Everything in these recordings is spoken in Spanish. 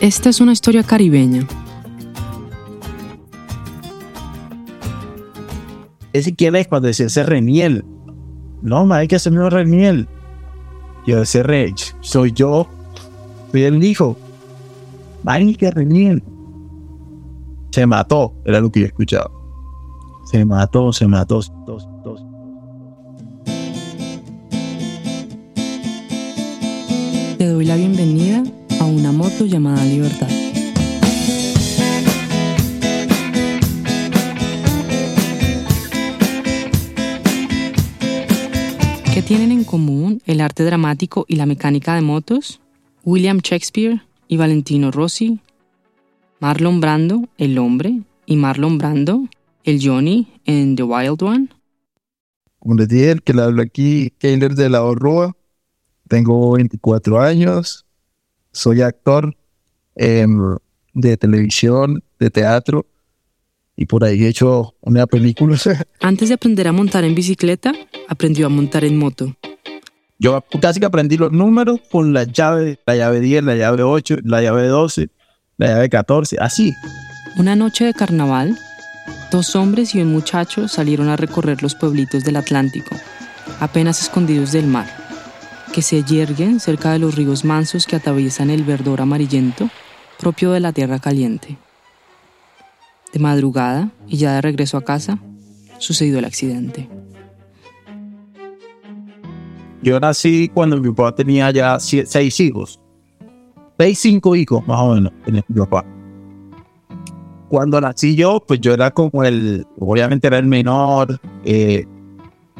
Esta es una historia caribeña. Ese quién es cuando decía ese reniel. No, hay que hacerme reniel. Yo ese rey, soy yo. Soy el hijo. Hay que reniel. Se mató, era lo que yo escuchaba. Se mató, se mató. Dos, dos. Moto llamada Libertad. ¿Qué tienen en común el arte dramático y la mecánica de motos? William Shakespeare y Valentino Rossi, Marlon Brando, el hombre, y Marlon Brando, el Johnny en The Wild One. Como les dije, el que le hablo aquí, Keiler de la Orroa. Tengo 24 años, soy actor em, de televisión, de teatro, y por ahí he hecho una película. Antes de aprender a montar en bicicleta, aprendió a montar en moto. Yo casi que aprendí los números con la llave, la llave 10, la llave 8, la llave 12, la llave 14, así. Una noche de carnaval, dos hombres y un muchacho salieron a recorrer los pueblitos del Atlántico, apenas escondidos del mar, que se yerguen cerca de los ríos mansos que atraviesan el verdor amarillento propio de la tierra caliente. De madrugada, y ya de regreso a casa, sucedió el accidente. Yo nací cuando mi papá tenía ya seis hijos. Seis, cinco hijos, más o menos, tenía mi papá. Cuando nací yo, pues yo era como el, obviamente era el menor. Eh,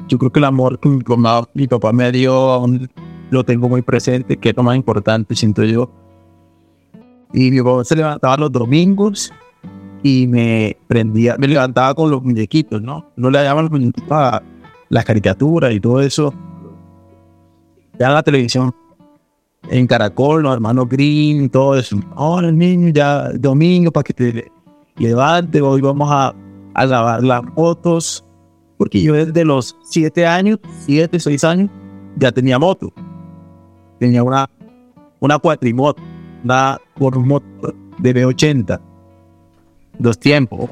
yo creo que el amor que mi, papá me dio lo tengo muy presente, que es lo más importante, siento yo. Y mi papá se levantaba los domingos y me prendía, me levantaba con los muñequitos, ¿no? No le llaman los muñequitos a las caricaturas y todo eso ya la televisión, en Caracol, los hermanos Green, todo eso. Ahora, niño, ya domingo para que te levante, hoy vamos a, a grabar las fotos. Porque yo desde los siete años, siete, seis años, ya tenía moto. Tenía una, una cuatrimoto, una moto de B80, dos tiempos.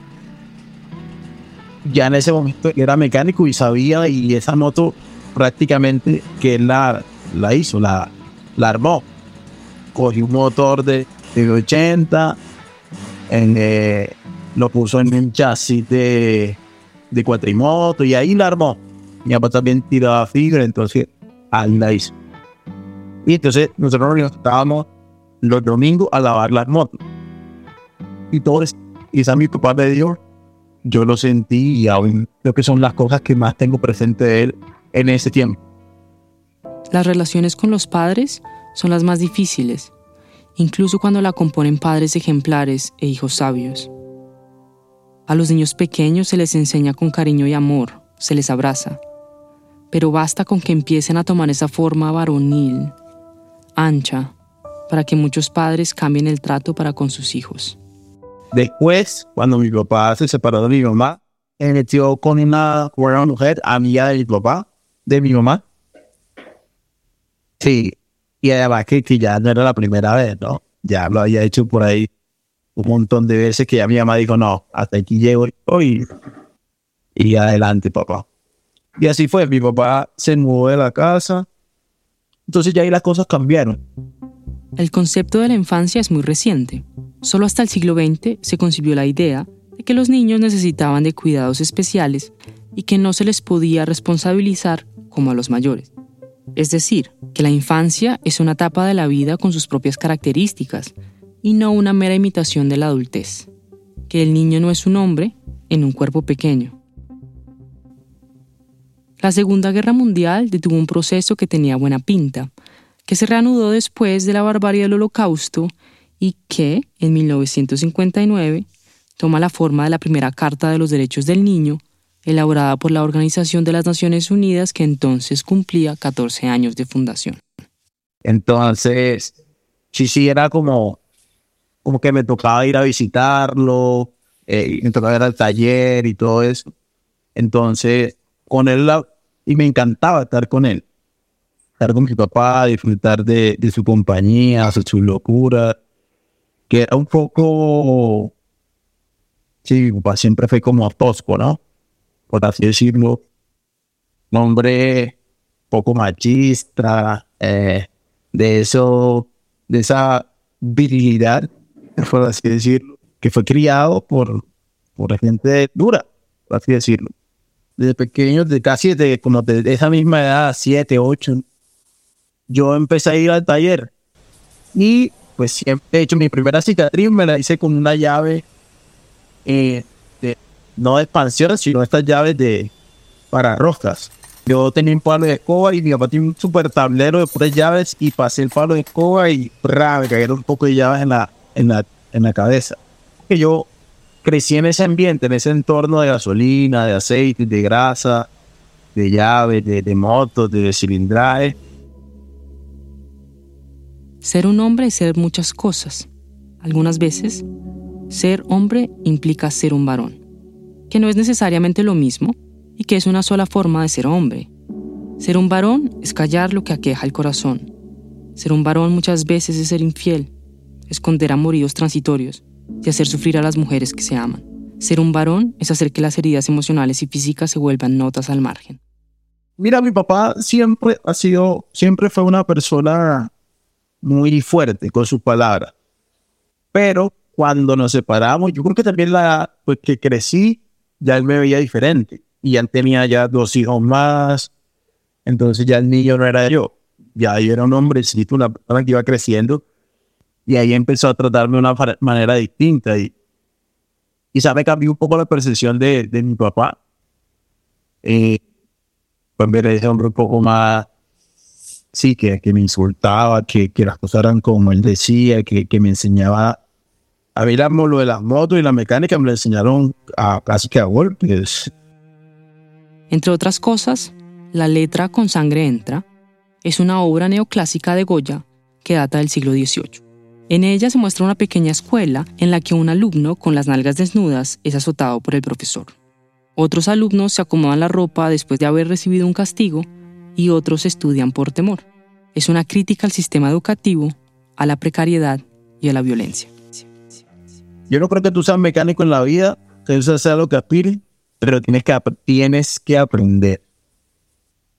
Ya en ese momento era mecánico y sabía, y esa moto prácticamente que la, la hizo, la, la armó. Cogió un motor de, de 80, en, eh, lo puso en un chasis de, de cuatrimoto y ahí la armó. Mi papá también tiraba fibra, entonces hizo. Y entonces nosotros nos estábamos los domingos a lavar las motos. Y todo eso, y esa mi papá me dio, yo lo sentí y aún creo que son las cosas que más tengo presente de él en ese tiempo. Las relaciones con los padres son las más difíciles, incluso cuando la componen padres ejemplares e hijos sabios. A los niños pequeños se les enseña con cariño y amor, se les abraza, pero basta con que empiecen a tomar esa forma varonil, ancha, para que muchos padres cambien el trato para con sus hijos. Después, cuando mi papá se separó de mi mamá, me metió con una, mujer amiga de mi papá, de mi mamá, Sí, y además que, que, ya no era la primera vez, ¿no? Ya lo había hecho por ahí un montón de veces que ya mi mamá dijo, no, hasta aquí llego y, y adelante, papá. Y así fue, mi papá se mudó de la casa, entonces ya ahí las cosas cambiaron. El concepto de la infancia es muy reciente. Solo hasta el siglo XX se concibió la idea de que los niños necesitaban de cuidados especiales y que no se les podía responsabilizar como a los mayores. Es decir, que la infancia es una etapa de la vida con sus propias características y no una mera imitación de la adultez. Que el niño no es un hombre en un cuerpo pequeño. La Segunda Guerra Mundial detuvo un proceso que tenía buena pinta, que se reanudó después de la barbarie del Holocausto y que, en 1959, toma la forma de la primera Carta de los Derechos del Niño elaborada por la Organización de las Naciones Unidas que entonces cumplía 14 años de fundación. Entonces, sí, sí, era como, como que me tocaba ir a visitarlo, eh, me tocaba ir al taller y todo eso. Entonces, con él, y me encantaba estar con él, estar con mi papá, disfrutar de, su compañía, su locura. que era un poco, sí, mi papá siempre fue como tosco, ¿no? Por así decirlo. Un hombre poco machista, eh, de eso, de esa virilidad, por así decirlo, que fue criado por, por gente dura, por así decirlo. Desde pequeño, de casi de, como de esa misma edad, siete, ocho, yo empecé a ir al taller y pues siempre he hecho mi primera cicatriz, me la hice con una llave eh, de, no de expansión, sino estas llaves de para roscas. Yo tenía un palo de escoba y mi papá tiene un super tablero de puras llaves y pasé el palo de escoba y me cayeron un poco de llaves en la, en la, en la cabeza. Que yo crecí en ese ambiente, en ese entorno de gasolina, de aceite, de grasa, de llaves, de, de motos, de cilindraje. Ser un hombre es ser muchas cosas. Algunas veces, ser hombre implica ser un varón, que no es necesariamente lo mismo, y que es una sola forma de ser hombre. Ser un varón es callar lo que aqueja el corazón. Ser un varón muchas veces es ser infiel, esconder amoríos transitorios y hacer sufrir a las mujeres que se aman. Ser un varón es hacer que las heridas emocionales y físicas se vuelvan notas al margen. Mira, mi papá siempre ha sido, siempre fue una persona muy fuerte con sus palabras. Pero cuando nos separamos, yo creo que también la, pues que crecí, ya él me veía diferente y ya tenía ya dos hijos más. Entonces ya el niño no era yo, ya yo era un hombrecito, una persona que iba creciendo. Y ahí empezó a tratarme de una manera distinta. Y quizá me cambió un poco la percepción de, de mi papá. Eh, pues ver ese hombre un poco más, sí, que, que me insultaba, que, que las cosas eran como él decía, que, que me enseñaba a ver lo de las motos y la mecánica, me lo enseñaron a, casi que a golpes. Entre otras cosas, La letra con sangre entra es una obra neoclásica de Goya que data del siglo XVIII. En ella se muestra una pequeña escuela en la que un alumno con las nalgas desnudas es azotado por el profesor. Otros alumnos se acomodan la ropa después de haber recibido un castigo y otros estudian por temor. Es una crítica al sistema educativo, a la precariedad y a la violencia. Yo no creo que tú seas mecánico en la vida, que eso sea lo que aspires, pero tienes que, tienes que aprender.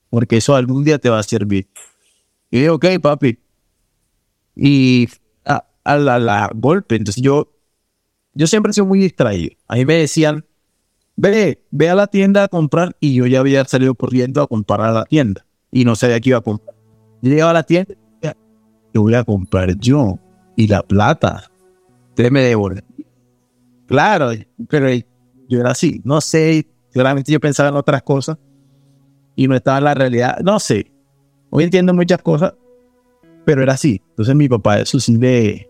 Porque eso algún día te va a servir. Y digo, ok, papi. Y a, la, golpe. Entonces yo, yo siempre he sido muy distraído. A mí me decían, ve, ve a la tienda a comprar. Y yo ya había salido corriendo a comprar a la tienda. Y no sabía qué iba a comprar. Yo llegaba a la tienda. Yo voy a comprar yo. Y la plata. Ustedes me devuelven. Claro, pero yo era así, no sé, seguramente yo pensaba en otras cosas y no estaba en la realidad, no sé. Hoy entiendo muchas cosas, pero era así. Entonces mi papá eso sí le,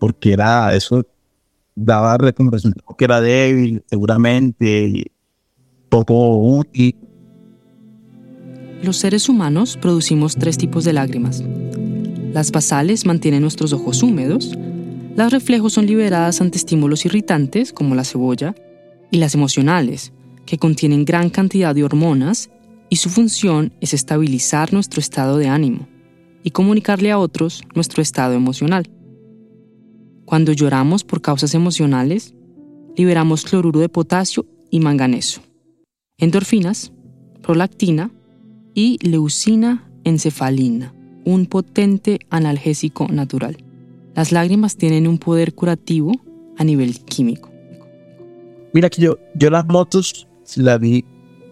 porque era, eso daba como resultado que era débil, seguramente, poco útil. Los seres humanos producimos tres tipos de lágrimas. Las basales mantienen nuestros ojos húmedos, las reflejos son liberadas ante estímulos irritantes como la cebolla, y las emocionales, que contienen gran cantidad de hormonas y su función es estabilizar nuestro estado de ánimo y comunicarle a otros nuestro estado emocional. Cuando lloramos por causas emocionales, liberamos cloruro de potasio y manganeso, endorfinas, prolactina y leucina encefalina, un potente analgésico natural. Las lágrimas tienen un poder curativo a nivel químico. Mira que yo, yo las motos la vi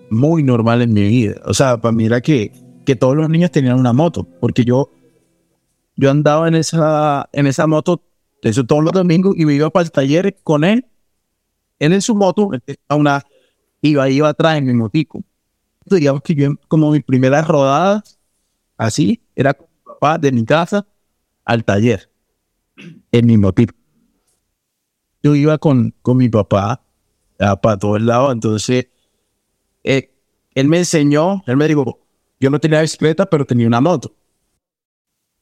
muy normal en mi vida. O sea, para mí era que, que todos los niños tenían una moto, porque yo, yo andaba en esa, en esa moto eso todos los domingos y me iba para el taller con él. Él en su moto, una, iba, iba atrás en mi motico. Digamos que yo, como mi primera rodada, así, era con mi papá de mi casa al taller, en mi motico. Yo iba con, con mi papá para todos lados. Entonces, eh, él me enseñó, él me dijo, yo no tenía bicicleta, pero tenía una moto.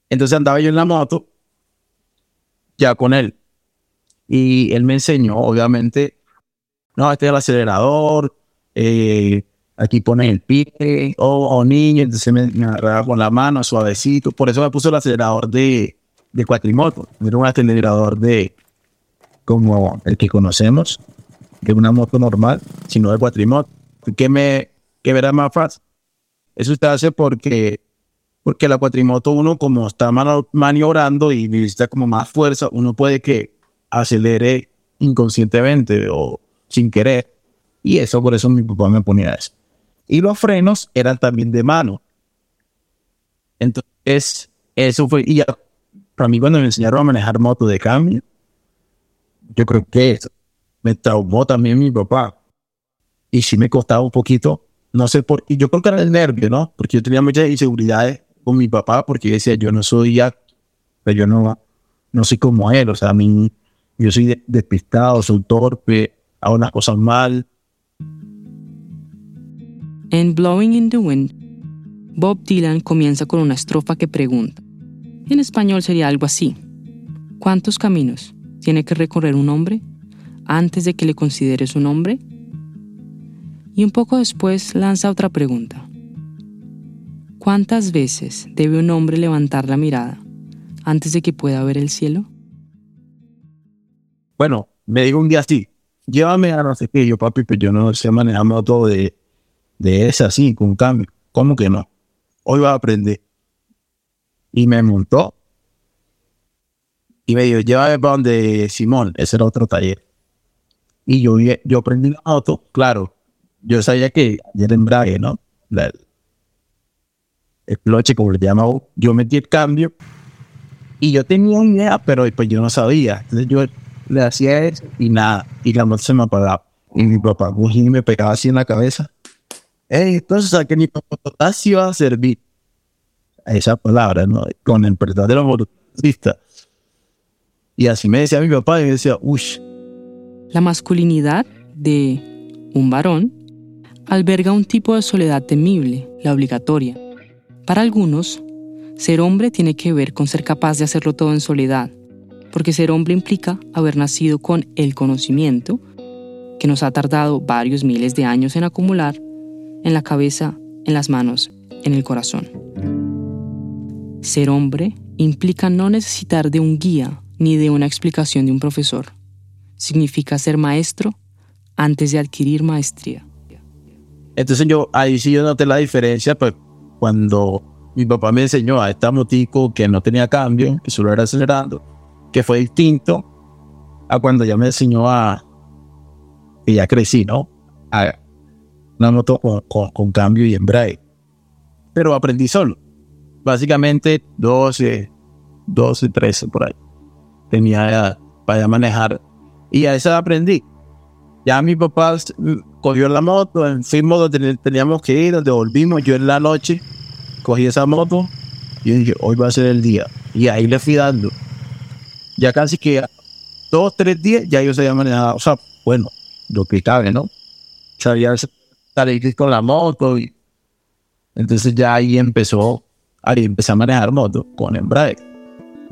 Entonces andaba yo en la moto, ya con él. Y él me enseñó, obviamente, no, este es el acelerador, eh, aquí pone el pie, o oh, niño, entonces me, me, agarraba con la mano suavecito. Por eso me puso el acelerador de, de cuatrimoto, era un acelerador de, como el que conocemos, que es una moto normal, sino el cuatrimoto. ¿Qué me, qué verá más fácil? Eso se hace porque, porque la cuatrimoto uno como está maniobrando y necesita como más fuerza, uno puede que acelere inconscientemente o sin querer. Y eso, por eso mi papá me ponía eso. Y los frenos eran también de mano. Entonces, eso fue, y para mí cuando me enseñaron a manejar moto de cambio, yo creo que eso me traumó también mi papá. Y sí me costaba un poquito, no sé por qué, yo creo que era el nervio, ¿no? Porque yo tenía muchas inseguridades con mi papá porque decía, yo no soy pero yo no, no soy como él, o sea, a mí, yo soy despistado, soy torpe, hago las cosas mal. En Blowing in the Wind, Bob Dylan comienza con una estrofa que pregunta. En español sería algo así. ¿Cuántos caminos tiene que recorrer un hombre antes de que le consideres un hombre? Y un poco después lanza otra pregunta. ¿Cuántas veces debe un hombre levantar la mirada antes de que pueda ver el cielo? Bueno, me digo un día así, llévame a no sé qué, yo papi, pero yo no sé manejar todo de, de ese así, con cambio. ¿Cómo que no? Hoy va a aprender. Y me montó. Y me dijo, llévame para donde Simón, ese era otro taller. Y yo, yo aprendí la moto, claro, yo sabía que ayer embrague, ¿no? El cloche, como le llamaba, yo metí el cambio y yo tenía una idea, pero pues yo no sabía. Entonces yo le hacía eso y nada, y la moto se me apagaba. Y mi papá y me pegaba así en la cabeza. Entonces a que mi papá así va a servir. Esa palabra, ¿no? Con el verdadero motorista. Y así me decía mi papá y me decía, uy. La masculinidad de un varón alberga un tipo de soledad temible, la obligatoria. Para algunos, ser hombre tiene que ver con ser capaz de hacerlo todo en soledad, porque ser hombre implica haber nacido con el conocimiento que nos ha tardado varios miles de años en acumular en la cabeza, en las manos, en el corazón. Ser hombre implica no necesitar de un guía ni de una explicación de un profesor. Significa ser maestro antes de adquirir maestría. Entonces yo, ahí sí yo noté la diferencia, pues cuando mi papá me enseñó a esta motico que no tenía cambio, que solo era acelerando, que fue distinto a cuando ya me enseñó a, que ya crecí, ¿no? A una moto con, con, cambio y embrague. Pero aprendí solo. Básicamente 12, 12, 13 por ahí. Tenía para manejar. Y a esa aprendí. Ya mi papá cogió la moto, fuimos donde teníamos que ir, donde volvimos. Yo en la noche cogí esa moto y dije, hoy va a ser el día. Y ahí le fui dando. Ya casi que dos, tres días ya yo sabía manejar, o sea, bueno, lo que cabe, ¿no? Sabía salir con la moto y entonces ya ahí empezó, ahí empecé a manejar moto con embrague.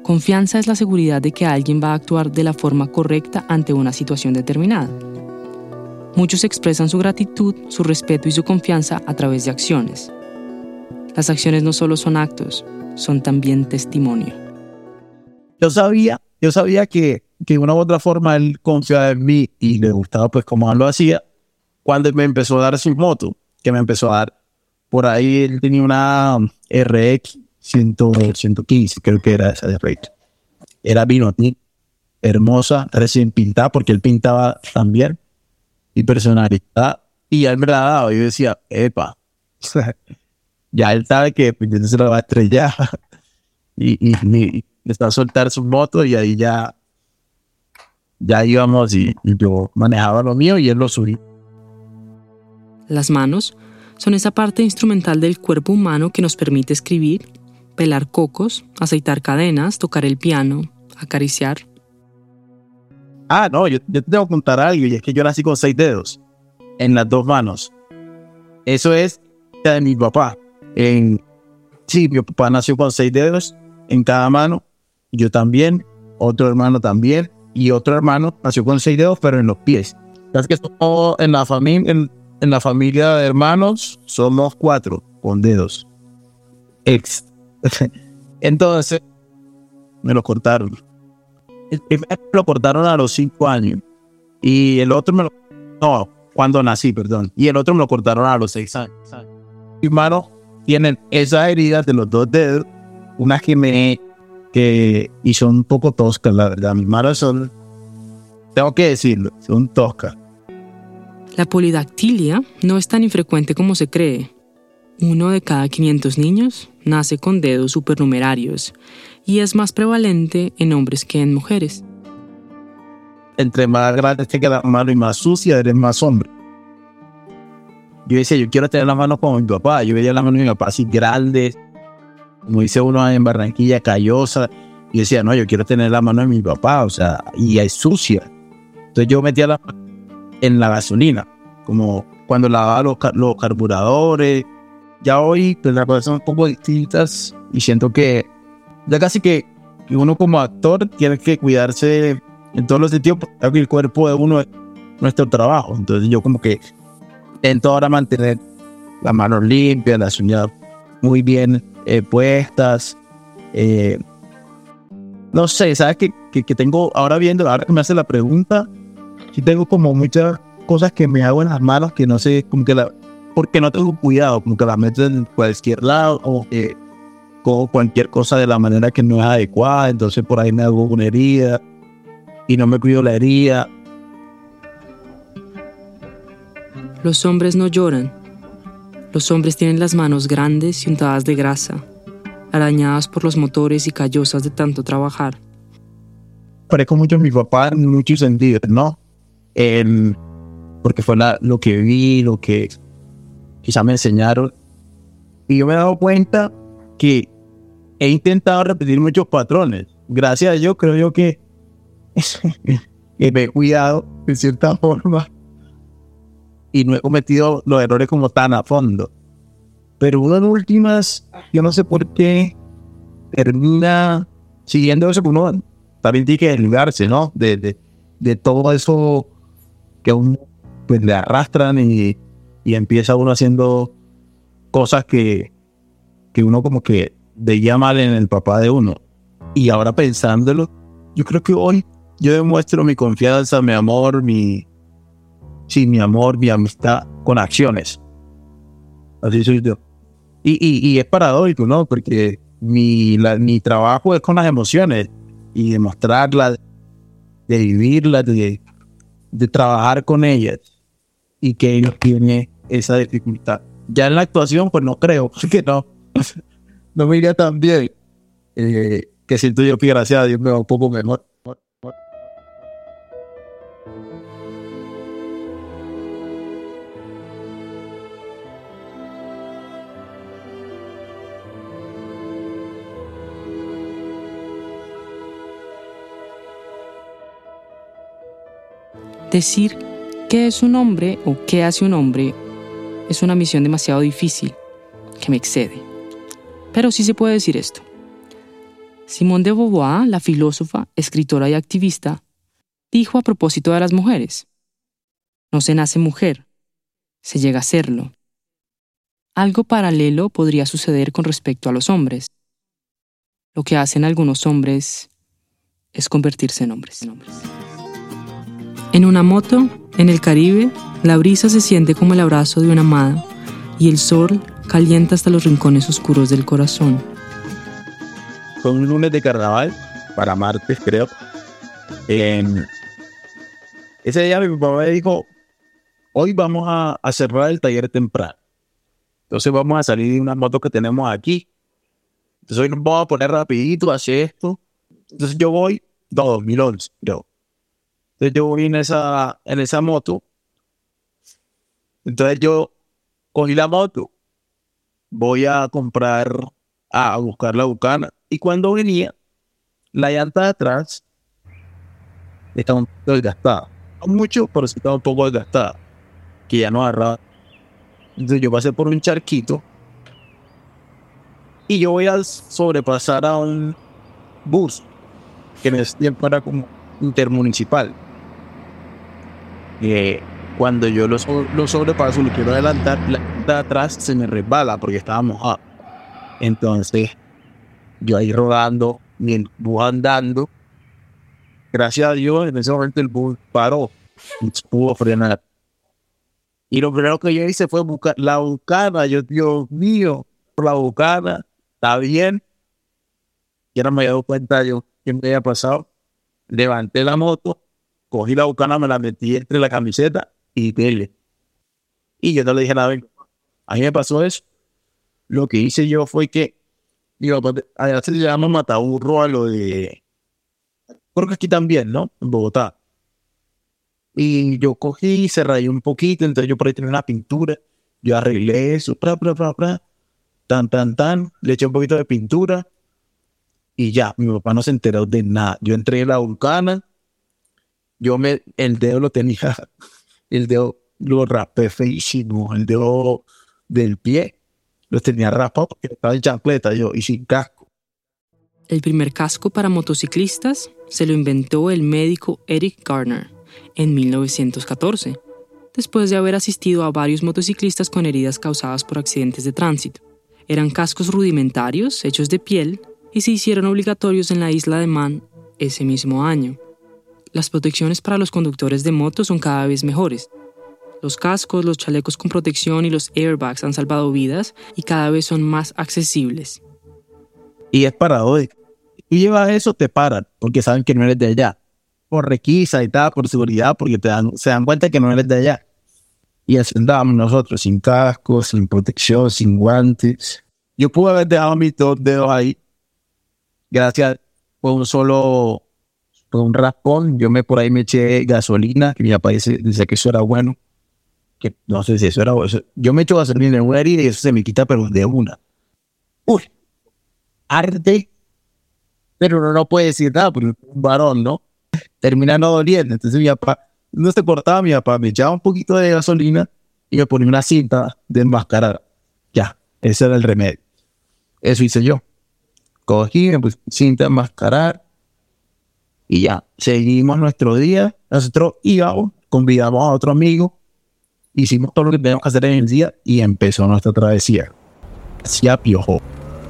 Confianza es la seguridad de que alguien va a actuar de la forma correcta ante una situación determinada. Muchos expresan su gratitud, su respeto y su confianza a través de acciones. Las acciones no solo son actos, son también testimonio. Yo sabía, yo sabía que, que de una u otra forma él confiaba en mí y le gustaba pues como él lo hacía cuando me empezó a dar su moto, que me empezó a dar. Por ahí él tenía una RX 115, creo que era esa de RX. Era vino hermosa, recién pintada, porque él pintaba también y personalidad. Y él me la dado. Y yo decía, epa, ya él sabe que pues, no se lo va a estrellar. y, y, y está a soltar su moto y ahí ya, ya íbamos y, yo manejaba lo mío y él lo subí. Las manos son esa parte instrumental del cuerpo humano que nos permite escribir, pelar cocos, aceitar cadenas, tocar el piano, acariciar. Ah, no, yo, te tengo que contar algo y es que yo nací con seis dedos en las dos manos. Eso es de mi papá. En, sí, mi papá nació con seis dedos en cada mano. Yo también, otro hermano también y otro hermano nació con seis dedos pero en los pies. Es que en la familia, en, la familia de hermanos somos cuatro con dedos. Ex. Entonces me lo cortaron El primero lo cortaron a los cinco años y el otro me lo... No, cuando nací, perdón. Y el otro me lo cortaron a los seis años. Mis manos tienen esas heridas de los dos dedos, unas que me... que... y son un poco toscas, la verdad. Mis manos son... Tengo que decirlo, son toscas. La polidactilia no es tan infrecuente como se cree. Uno de cada 500 niños nace con dedos supernumerarios y es más prevalente en hombres que en mujeres. Entre más grande tenga la mano y más sucia, eres más hombre. Yo decía, yo quiero tener la mano como mi papá. Yo veía la mano de mi papá así grande, como dice uno en Barranquilla, callosa. Y decía, no, yo quiero tener la mano de mi papá, o sea, y es sucia. Entonces yo metía la mano en la gasolina, como cuando lavaba los, los carburadores. Ya hoy pues, las cosas son un poco distintas y siento que ya casi que uno como actor tiene que cuidarse en todos los sentidos porque el cuerpo de uno es nuestro trabajo. Entonces yo como que intento ahora mantener las manos limpias, las uñas muy bien eh, puestas. Eh, no sé, ¿sabes que, que, tengo ahora viendo, ahora que me hace la pregunta, sí tengo como muchas cosas que me hago en las manos que no sé, como que la, porque no tengo cuidado, como que las meto en cualquier lado o que cojo cualquier cosa de la manera que no es adecuada, entonces por ahí me hago una herida y no me cuido la herida. Los hombres no lloran. Los hombres tienen las manos grandes y untadas de grasa, arañadas por los motores y callosas de tanto trabajar. Parezco mucho a mi papá en muchos sentidos, ¿no? porque fue lo que vi, lo que quizá me enseñaron. Y yo me he dado cuenta que he intentado repetir muchos patrones. Gracias a Dios creo yo que, que me he cuidado de cierta forma y no he cometido los errores como tan a fondo. Pero una de últimas, yo no sé por qué termina siguiendo eso que uno también tiene que desligarse, ¿no? De, de, de todo eso que uno pues le arrastran y, y empieza uno haciendo cosas que, que uno como que veía mal en el papá de uno. Y ahora pensándolo, yo creo que hoy yo demuestro mi confianza, mi amor, mi, sí, mi amor, mi amistad con acciones. Así soy yo. Y, y, es paradójico, ¿no? Porque mi, mi trabajo es con las emociones y demostrarlas, de vivirlas, de, de trabajar con ellas y que ellos tienen esa dificultad. Ya en la actuación, pues no creo que no, no me iría tan bien. Eh, que siento yo que gracias a Dios me va un poco mejor. Decir qué es un hombre o qué hace un hombre es una misión demasiado difícil que me excede. Pero sí se puede decir esto. Simone de Beauvoir, la filósofa, escritora y activista, dijo a propósito de las mujeres, no se nace mujer, se llega a serlo. Algo paralelo podría suceder con respecto a los hombres. Lo que hacen algunos hombres es convertirse en hombres. En una moto, en el Caribe, la brisa se siente como el abrazo de una amada y el sol calienta hasta los rincones oscuros del corazón. Fue un lunes de carnaval, para martes creo. ese día mi papá me dijo, hoy vamos a, a, cerrar el taller temprano. Entonces vamos a salir de una moto que tenemos aquí. Entonces hoy nos vamos a poner rapidito, hacer esto. Entonces yo voy, 2011 creo. Entonces yo voy en esa, en esa moto. Entonces yo cogí la moto. Voy a comprar, a buscar la bucana. Y cuando venía, la llanta de atrás estaba un poco desgastada. Mucho, pero sí estaba un poco desgastada. Que ya no agarraba. Entonces yo pasé por un charquito. Y yo voy a sobrepasar a un bus. Que en ese tiempo era como intermunicipal cuando yo lo, lo sobrepaso, lo quiero adelantar, la atrás se me resbala porque estaba mojado. Entonces, yo ahí rodando, mi bus andando, gracias a Dios, en ese momento el bus paró y pudo frenar. Y lo primero que yo hice fue buscar la bucana. Yo, Dios mío, la bucana, está bien. Y ahora me había dado cuenta yo que me había pasado. Levanté la moto, cogí la bucana, me la metí entre la camiseta y dele. Y yo no le dije nada. A mí me pasó eso. Lo que hice yo fue que, digo, allá se llama mataburro a lo de. Creo que aquí también, ¿no? En Bogotá. Y yo cogí, se rayó un poquito, entonces yo por ahí tenía una pintura. Yo arreglé eso, pra, pra, pra, pra, tan, tan, tan. Le eché un poquito de pintura y ya, mi papá no se enteró de nada. Yo entré en la vulcana, yo me, el dedo lo tenía, el dedo lo rapé feísimo, el dedo del pie lo tenía raspado porque estaba en chancleta yo y sin casco. El primer casco para motociclistas se lo inventó el médico Eric Garner en 1914, después de haber asistido a varios motociclistas con heridas causadas por accidentes de tránsito. Eran cascos rudimentarios, hechos de piel, y se hicieron obligatorios en la isla de Man ese mismo año. Las protecciones para los conductores de motos son cada vez mejores. Los cascos, los chalecos con protección y los airbags han salvado vidas y cada vez son más accesibles. Y es paradójico. Y llevas eso, te paran, porque saben que no eres de allá por requisa y tal, por seguridad, porque te dan, se dan cuenta que no eres de allá. Y así andábamos nosotros, sin casco, sin protección, sin guantes. Yo pude haber dejado mis dos dedos ahí, gracias por un solo, un raspón. Yo me por ahí me eché gasolina, que mi papá dice, que eso era bueno. Que no sé si eso era bueno. Yo me echo gasolina en una herida y eso se me quita, pero de una. Uy, arde, pero no, no puede decir nada, porque un varón, ¿no? termina no doliendo. Entonces mi papá no se cortaba, mi papá me echaba un poquito de gasolina y me ponía una cinta de enmascarar. Ya, ese era el remedio. Eso hice yo. Cogí, me puse cinta de enmascarar y ya, seguimos nuestro día. Nosotros íbamos, convidamos a otro amigo, hicimos todo lo que teníamos que hacer en el día y empezó nuestra travesía hacia Piojo.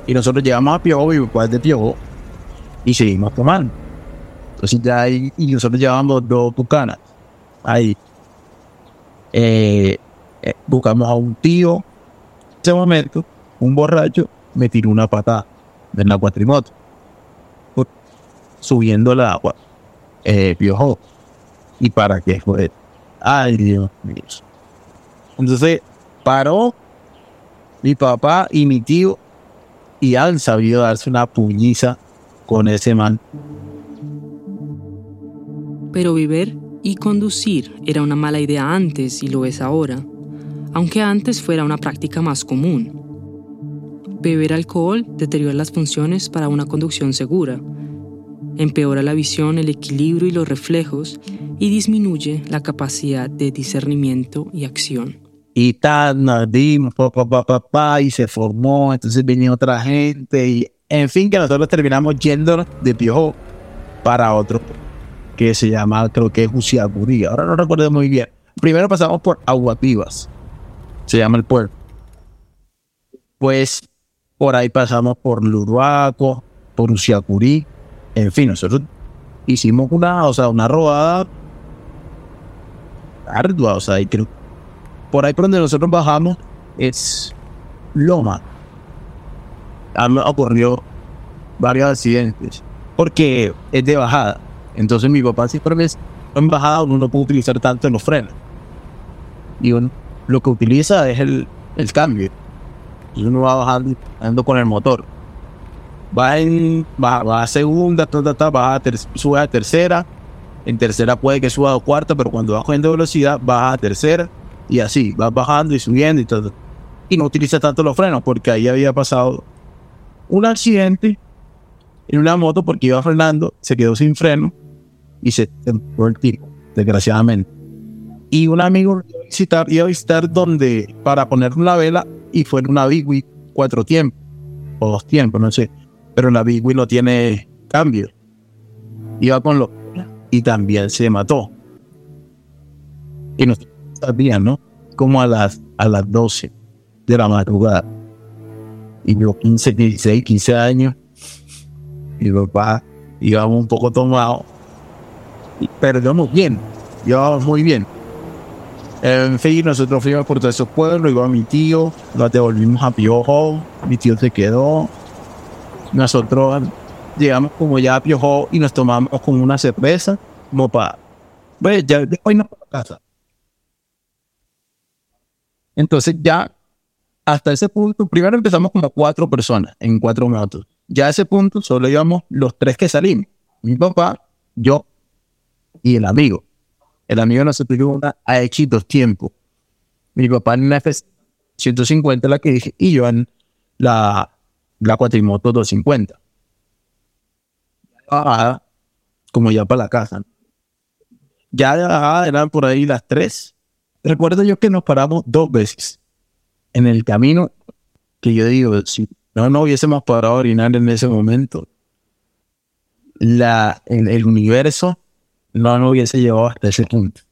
Y nosotros llegamos a Piojo y después de Piojo y seguimos tomando ahí, y nosotros llevamos dos bucanas. Ahí. Eh, eh, buscamos a un tío. En ese momento, un borracho me tiró una patada en la cuatrimoto. Subiendo el agua. Eh, piojó. ¿Y para qué fue? Ay, Dios mío. Entonces, paró mi papá y mi tío y han sabido darse una puñiza con ese man pero beber y conducir era una mala idea antes y lo es ahora, aunque antes fuera una práctica más común. Beber alcohol deteriora las funciones para una conducción segura, empeora la visión, el equilibrio y los reflejos y disminuye la capacidad de discernimiento y acción. Y tal, nos dimos, pa, y se formó, entonces venía otra gente y en fin que nosotros terminamos yendo de piojo para otro que se llama, creo que es Uciacurí. Ahora no recuerdo muy bien. Primero pasamos por Aguas Vivas, se llama el pueblo. Pues por ahí pasamos por Luruaco, por Uciacurí. En fin, nosotros hicimos una, o sea, una rodada ardua, o sea, y creo, por ahí por donde nosotros bajamos es Loma. Ocurrió varios accidentes porque es de bajada. Entonces mi papá siempre me en bajada uno no puede utilizar tanto los frenos. Y uno lo que utiliza es el, el cambio. Y uno va bajando con el motor. Va, en, va, a segunda, va a sube a tercera. En tercera puede que suba a cuarta, pero cuando va cogiendo velocidad, baja a tercera. Y así, va bajando y subiendo y todo. Y no utiliza tanto los frenos, porque ahí había pasado un accidente en una moto porque iba frenando, se quedó sin freno y se templó el tipo, desgraciadamente. Y un amigo iba a visitar, iba a visitar donde, para poner una vela, y fue en una Bigwee cuatro tiempos, o dos tiempos, no sé. Pero la Bigwee no tiene cambio. Iba con lo y también se mató. Y no sabían, ¿no? Como a las, a las 12 de la madrugada. Y yo 15, 16, 15 años. Mi papá íbamos un poco tomado pero íbamos bien, íbamos muy bien. En fin, nosotros fuimos por todos esos pueblos, iba mi tío, nos devolvimos a Piojo, mi tío se quedó. Nosotros llegamos como ya a Piojo y nos tomamos como una cerveza, como para, pues ya después nos para casa. Entonces ya hasta ese punto, primero empezamos como cuatro personas en cuatro minutos. Ya a ese punto solo íbamos los tres que salimos. Mi papá, yo y el amigo. El amigo nos pidió una AX dos tiempos. Mi papá en la F150, la que dije, y yo en la, la cuatrimoto 250. Ah, como ya para la casa. Ya eran por ahí las tres. Recuerdo yo que nos paramos dos veces en el camino, que yo digo, si no no hubiésemos parado a orinar en ese momento, la, en el universo no nos hubiese llevado hasta ese punto.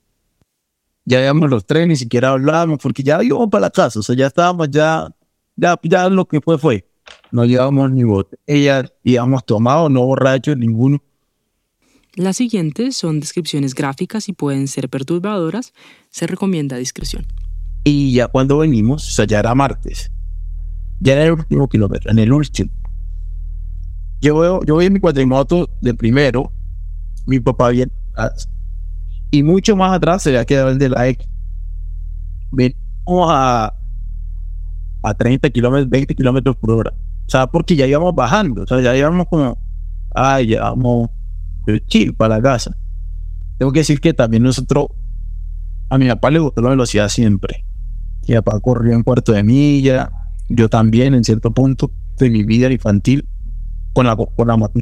Ya íbamos los tres, ni siquiera hablábamos, porque ya íbamos para la casa, o sea, ya estábamos, ya, ya, ya lo que fue, fue. No llevábamos ni bote. Ella íbamos tomado, no borrachos, ninguno. Las siguientes son descripciones gráficas y pueden ser perturbadoras. Se recomienda discreción. Y ya cuando venimos, o sea, ya era martes. Ya era el último kilómetro, en el último. Yo, yo voy en mi cuatrimoto de primero, mi papá viene y mucho más atrás se había quedado el de la X. Venimos a, a 30 kilómetros, 20 kilómetros por hora. O sea, porque ya íbamos bajando, o sea, ya íbamos como, ay, ya vamos chill para la casa. Tengo que decir que también nosotros, a mi papá le gustó la velocidad siempre. Mi papá corrió en cuarto de milla, yo también en cierto punto de mi vida infantil con la, con la moto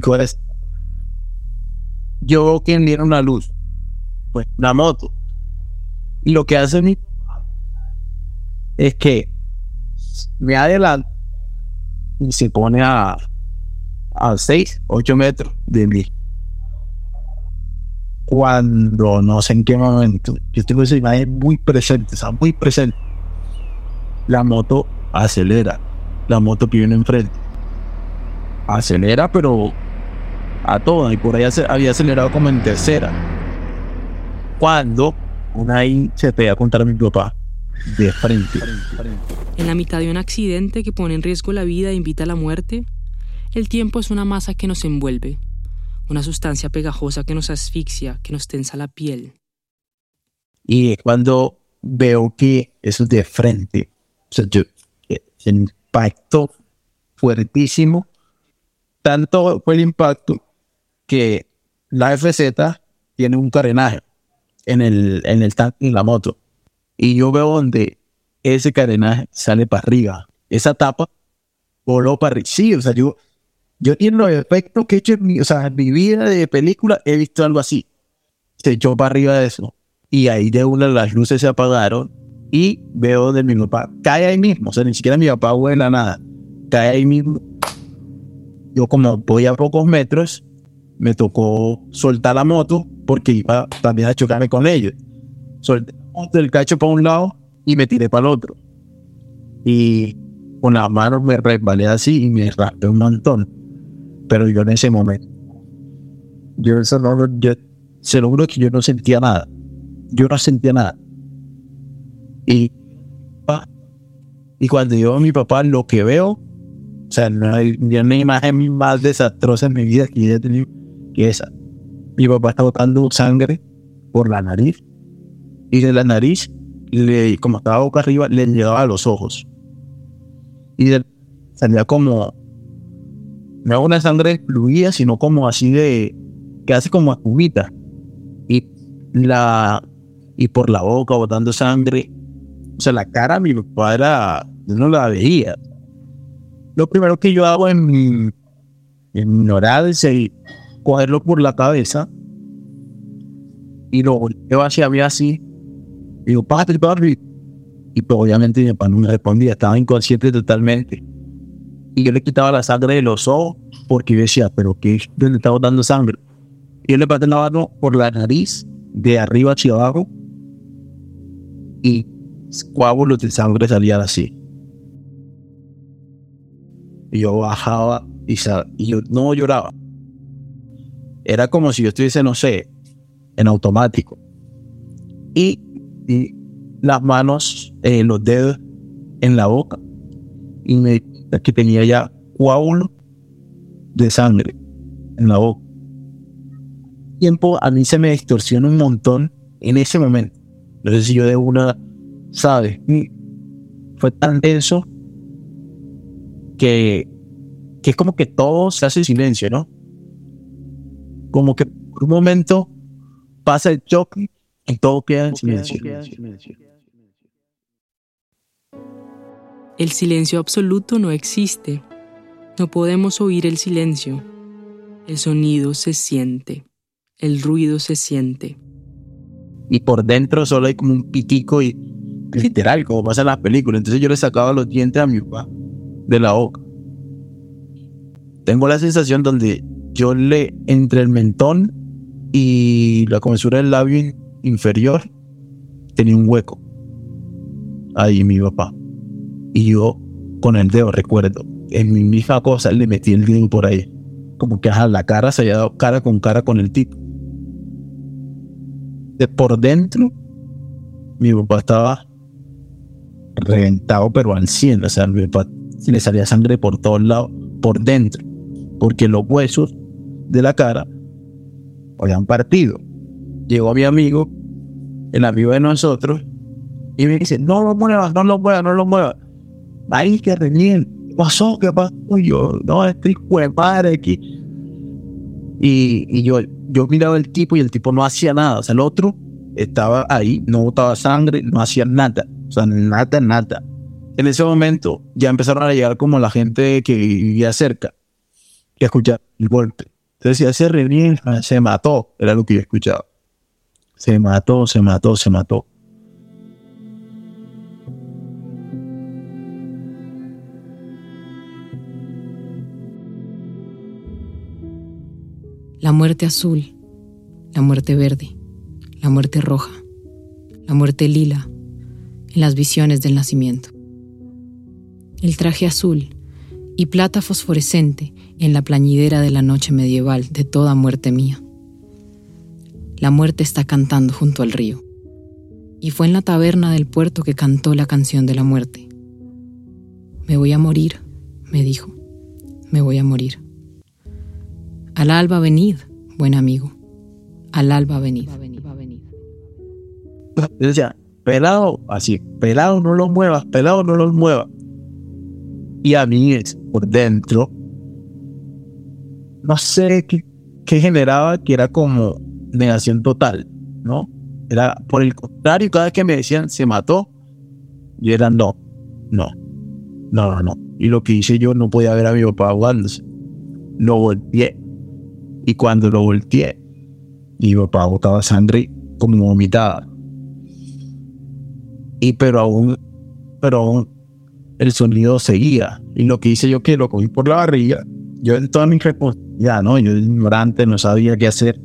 yo que viene una luz, pues una moto. Y lo que hace mi es que me adelanta y se pone a, a 6, 8 metros de mí. Cuando no sé en qué momento, yo tengo esa imagen muy presente, o muy presente. La moto acelera, la moto que viene enfrente. Acelera, pero a toda y por ahí había acelerado como en tercera. Cuando una ahí se pega contra mi papá de frente. En la mitad de un accidente que pone en riesgo la vida e invita a la muerte, el tiempo es una masa que nos envuelve, una sustancia pegajosa que nos asfixia, que nos tensa la piel. Y cuando veo que eso es de frente, o sea, yo, el impacto fuertísimo, tanto fue el impacto que la FZ tiene un carenaje en el, en el tanque en la moto. Y yo veo donde ese carenaje sale para arriba. Esa tapa voló para arriba. Sí, o sea, yo, yo tiene los efectos que he hecho en mi, o sea, en mi vida de película, he visto algo así. Se echó para arriba de eso. Y ahí de una las luces se apagaron y veo donde mi papá cae ahí mismo. O sea, ni siquiera mi papá vuela nada. Cae ahí mismo. Yo como voy a pocos metros, me tocó soltar la moto porque iba también a chocarme con ellos. Solté el cacho para un lado y me tiré para el otro. Y con las manos me resbalé así y me raspé un montón. Pero yo en ese momento, yo, no, yo se lo juro que yo no sentía nada. Yo no sentía nada. Y, y cuando yo a mi papá lo que veo, o sea, no hay, una imagen más desastrosa en mi vida que yo he tenido que esa. Mi papá está botando sangre por la nariz y de la nariz, le, como estaba boca arriba, le llegaba a los ojos. Y salía como, no una sangre fluida, sino como así de, que hace como espumita. Y la, y por la boca botando sangre. O sea, la cara mi papá era, yo no la veía. Lo primero que yo hago en mi, en mi ignorancia y cogerlo por la cabeza y lo volteo hacia mí así. Y digo, párate, papi. Y pues obviamente mi papá no me respondía, estaba inconsciente totalmente. Y yo le quitaba la sangre de los ojos porque yo decía, pero ¿qué? ¿Dónde estaba dando sangre? Y yo le pasé la mano por la nariz, de arriba hacia abajo, y coágulos de sangre salían así. Y yo bajaba y, y yo no lloraba era como si yo estuviese, no sé, en automático. Y, y las manos, eh, los dedos en la boca. Y me que tenía ya coágulo de sangre en la boca. Tiempo a mí se me distorsiona un montón en ese momento. No sé si yo de una, ¿sabes? Fue tan denso que, que es como que todo se hace silencio, ¿no? Como que por un momento pasa el choque todo queda en silencio. El silencio absoluto no existe. No podemos oír el silencio. El sonido se siente. El ruido se siente. Y por dentro solo hay como un pitico y literal, como pasa en las películas. Entonces yo le sacaba los dientes a mi papá de la boca. Tengo la sensación donde yo le entre el mentón y la comensura del labio inferior tenía un hueco. Ahí mi papá. Y yo con el dedo recuerdo, en mi misma cosa le metí el dedo por ahí. Como que a la cara se había dado cara con cara con el tipo. De por dentro, mi papá estaba reventado, pero al 100. O sea, mi papá le salía sangre por todos lados, por dentro. Porque los huesos de la cara habían partido. Llegó mi amigo, el amigo de nosotros, y me dice, no lo muevas, no lo muevas, no lo muevas. Ahí que reñían. ¿Qué pasó? ¿Qué pasó? Y yo, no, estoy madre aquí. Y, y, yo, yo miraba el tipo y el tipo no hacía nada. O sea, el otro estaba ahí, no botaba sangre, no hacía nada. O sea, nada, nada. En ese momento ya empezaron a llegar como la gente que vivía cerca y escuchar el golpe. Entonces ya se reñía, se mató, era lo que yo escuchaba. Se mató, se mató, se mató. la muerte azul, la muerte verde, la muerte roja, la muerte lila, en las visiones del nacimiento. El traje azul y plata fosforescente en la plañidera de la noche medieval de toda muerte mía. La muerte está cantando junto al río. Y fue en la taberna del puerto que cantó la canción de la muerte. Me voy a morir, me dijo, me voy a morir. Al alba venid, buen amigo. Al alba venid. Decía, pelado, así, pelado no lo muevas, pelado no lo muevas. Y a mí es por dentro, no sé qué generaba, que era como negación total, ¿no? Era por el contrario, cada vez que me decían se mató, yo era no, no, no, no, no. Y lo que hice yo no podía ver a mi papá ahogándose. Lo volteé y cuando lo volteé, mi papá botaba sangre como vomitada. Y pero aún, pero aún el sonido seguía. Y lo que hice yo que lo cogí por la barriga, yo en toda mi responsabilidad, ¿no? Yo ignorante, no sabía qué hacer.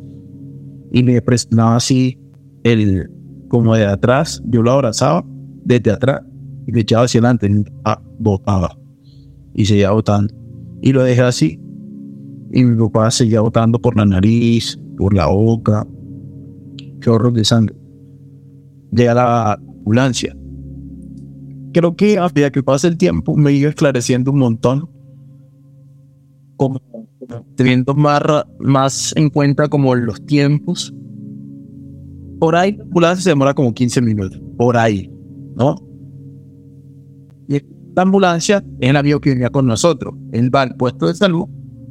Y me presionaba así, el, como de atrás, yo lo abrazaba desde atrás y le echaba hacia adelante, botaba. Y seguía botando. Y lo dejé así y mi papá seguía botando por la nariz, por la boca, chorros de sangre. Llega la ambulancia. Creo que a medida que pasa el tiempo me iba esclareciendo un montón, como, teniendo más, más en cuenta como los tiempos. Por ahí la ambulancia se demora como 15 minutos, por ahí, ¿no? Y la ambulancia es el amigo que venía con nosotros. Él va al puesto de salud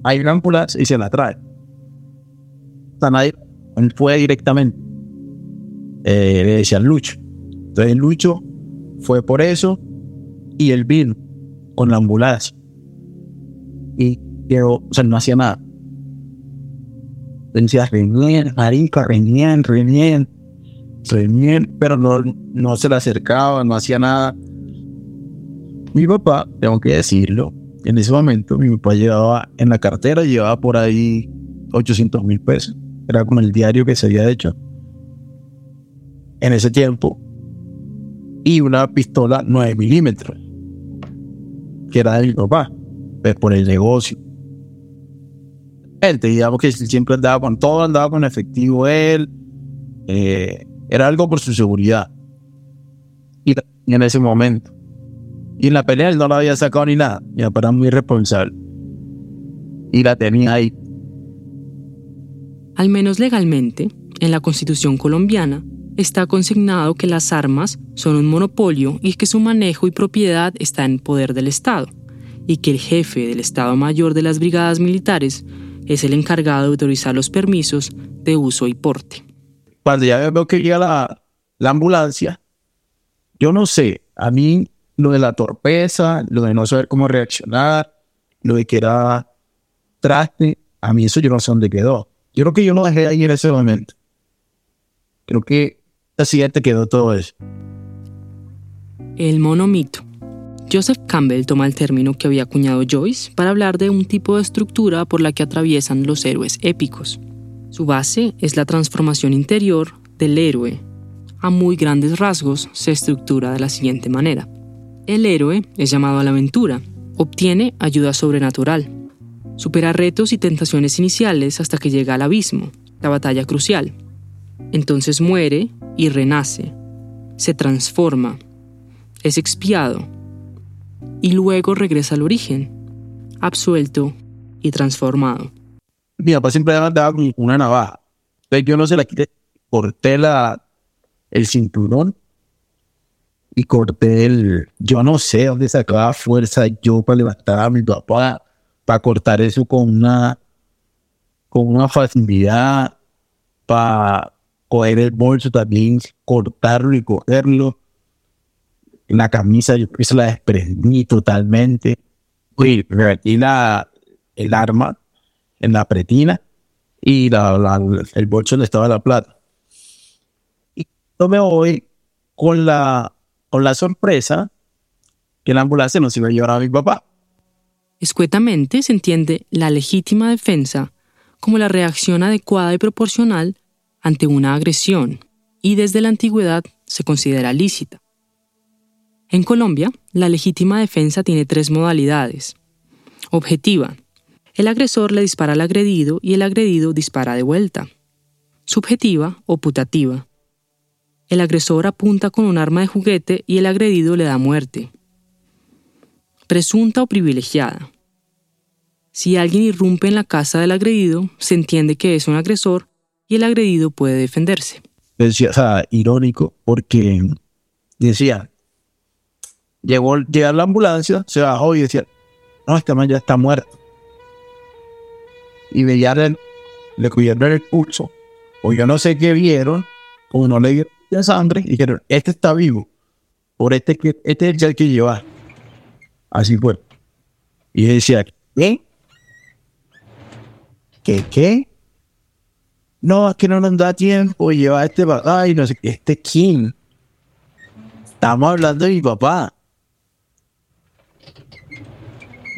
hay una ambulancia y se la trae. O sea, nadie fue directamente. Eh, le decían Lucho. Entonces Lucho fue por eso y él vino con la ambulancia. Y o sea, no hacía nada. Decía, reñían, marica, reñían, reñían, reñían, pero no, no se le acercaba, no hacía nada. Mi papá, tengo que decirlo, en ese momento mi papá llevaba en la cartera, llevaba por ahí 800 mil pesos. Era como el diario que se había hecho en ese tiempo. Y una pistola 9 milímetros, que era de mi papá, pues por el negocio. Él, digamos que siempre andaba con todo, andaba con efectivo él, Eh, era algo por su seguridad. Y, en ese momento. Y en la pelea él no la había sacado ni nada. Papá era muy responsable. Y la tenía ahí. Al menos legalmente, en la constitución colombiana, está consignado que las armas son un monopolio y que su manejo y propiedad está en poder del Estado, y que el jefe del Estado Mayor de las Brigadas Militares es el encargado de autorizar los permisos de uso y porte. Cuando ya veo que llega la, la ambulancia, yo no sé, a mí lo de la torpeza, lo de no saber cómo reaccionar, lo de que era traste, a mí eso yo no sé dónde quedó. Yo creo que yo lo dejé ahí en ese momento. Creo que la siguiente quedó todo eso. El monomito. Joseph Campbell toma el término que había acuñado Joyce para hablar de un tipo de estructura por la que atraviesan los héroes épicos. Su base es la transformación interior del héroe. A muy grandes rasgos se estructura de la siguiente manera. El héroe es llamado a la aventura, obtiene ayuda sobrenatural, supera retos y tentaciones iniciales hasta que llega al abismo, la batalla crucial. Entonces muere y renace, se transforma, es expiado y luego regresa al origen, absuelto y transformado. Mi papá siempre andaba con una navaja. Entonces yo no se la quité, corté la, el cinturón y corté el... Yo no sé dónde sacaba fuerza yo para levantar a mi papá, para cortar eso con una, con una facilidad, para coger el bolso también, cortarlo y cogerlo. La camisa yo se la desprendí totalmente. Uy, metí la, el arma en la pretina y la, el bolso donde estaba la plata. Y yo me voy con la, con la sorpresa que la ambulancia nos iba a llevar a mi papá. Escuetamente se entiende la legítima defensa como la reacción adecuada y proporcional ante una agresión y desde la antigüedad se considera lícita. En Colombia, la legítima defensa tiene tres modalidades. Objetiva. El agresor le dispara al agredido y el agredido dispara de vuelta. Subjetiva o putativa. El agresor apunta con un arma de juguete y el agredido le da muerte. Presunta o privilegiada. Si alguien irrumpe en la casa del agredido, se entiende que es un agresor y el agredido puede defenderse. Decía, o sea, irónico, porque decía, llegó, llega la ambulancia, se bajó y decía, no, este man ya está muerto. Y veía, le, cubrieron el pulso, o yo no sé qué vieron, como no le dieron sangre, y dijeron, este está vivo, por este, que, este es el que lleva. Así fue. Y decía, ¿qué? ¿Qué qué? no, es que no nos da tiempo, lleva este papá y no sé, este quién. Estamos hablando de mi papá.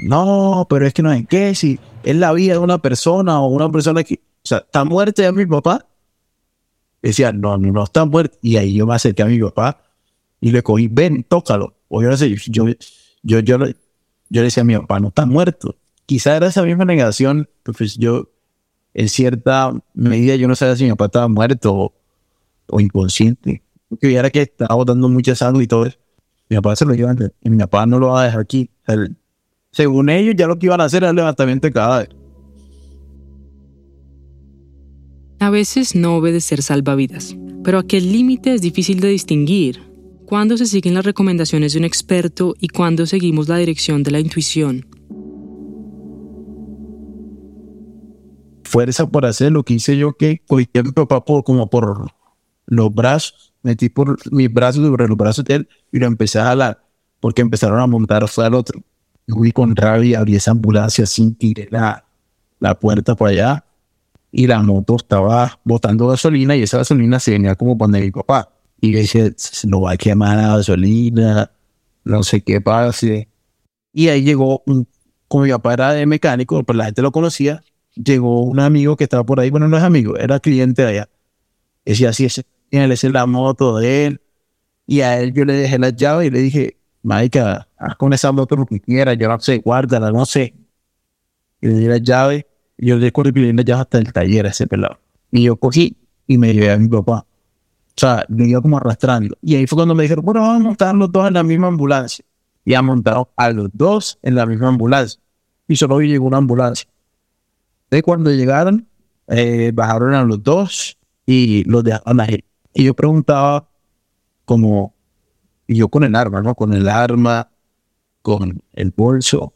No, pero es que no es qué, si es la vida de una persona o una persona que, o sea, está muerto ya mi papá. Decía, no, no, no está muerto. Y ahí yo me acerqué a mi papá y le cogí, ven, tócalo. O yo no sé, yo, yo, yo, yo, le decía a mi papá, no está muerto. Quizá era esa misma negación, pues yo en cierta medida yo no sabía si mi papá estaba muerto o, inconsciente. Porque era que estaba botando mucha sangre y todo eso. Mi papá se lo lleva y mi papá no lo va a dejar aquí. Según ellos, ya lo que iban a hacer era el levantamiento de cadáver. A veces no obedecer salvavidas, pero aquel límite es difícil de distinguir. ¿Cuándo se siguen las recomendaciones de un experto y cuándo seguimos la dirección de la intuición? fuerza por hacer lo que hice yo que cogí a mi papá por, como por los brazos, metí por mis brazos sobre los brazos de él y lo empecé a jalar porque empezaron a montar fue al otro. Fui con rabia, abrí esa ambulancia sin tiré la, la puerta por allá y la moto estaba botando gasolina y esa gasolina se venía como para mi papá. Y yo dije, no va a quemar la gasolina, no sé qué pase. Y ahí llegó, como mi papá era mecánico, pues la gente lo conocía, llegó un amigo que estaba por ahí, bueno, no es amigo, era cliente de allá. Decía, así es, él es la moto de él. Y a él yo le dejé las llaves y le dije, Maica, haz con esa moto lo que quieras, yo no sé, guárdala, no sé. Y le di las llaves y yo le corrí las llaves hasta el taller a ese pelado. Y yo cogí y me llevé a mi papá. sea, me iba como arrastrando. Y ahí fue cuando me dijeron, bueno, vamos a montar los dos en la misma ambulancia. Y han montado a los dos en la misma ambulancia. Y solo llegó una ambulancia. De cuando llegaron, eh, bajaron a los dos y los dejaron ahí. Y yo preguntaba, como, y yo con el arma, ¿no? Con el arma, con el bolso.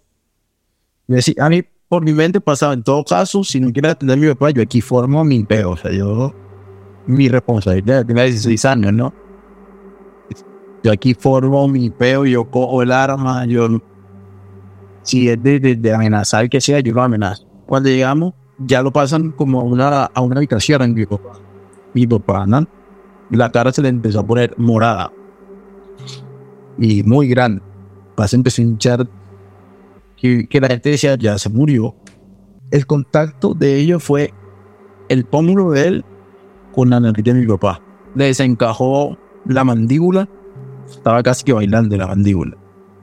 Y decía, a mí, por mi mente pasaba, en todo caso, si no quiere atender a mi papá, yo aquí formo mi peo. O sea, yo, mi responsabilidad, tiene 16 años, ¿no? Yo aquí formo mi peo, yo cojo el arma, yo, si es de, de, amenazar que sea, yo lo amenazo. Cuando llegamos, ya lo pasan como a una, a una habitación en mi papá. Mi papá, ¿no? La cara se le empezó a poner morada y muy grande. Pasa empezó a hinchar que, que, la gente decía ya se murió. El contacto de ellos fue el pómulo de él con la nariz de mi papá. Le desencajó la mandíbula, estaba casi que bailando la mandíbula.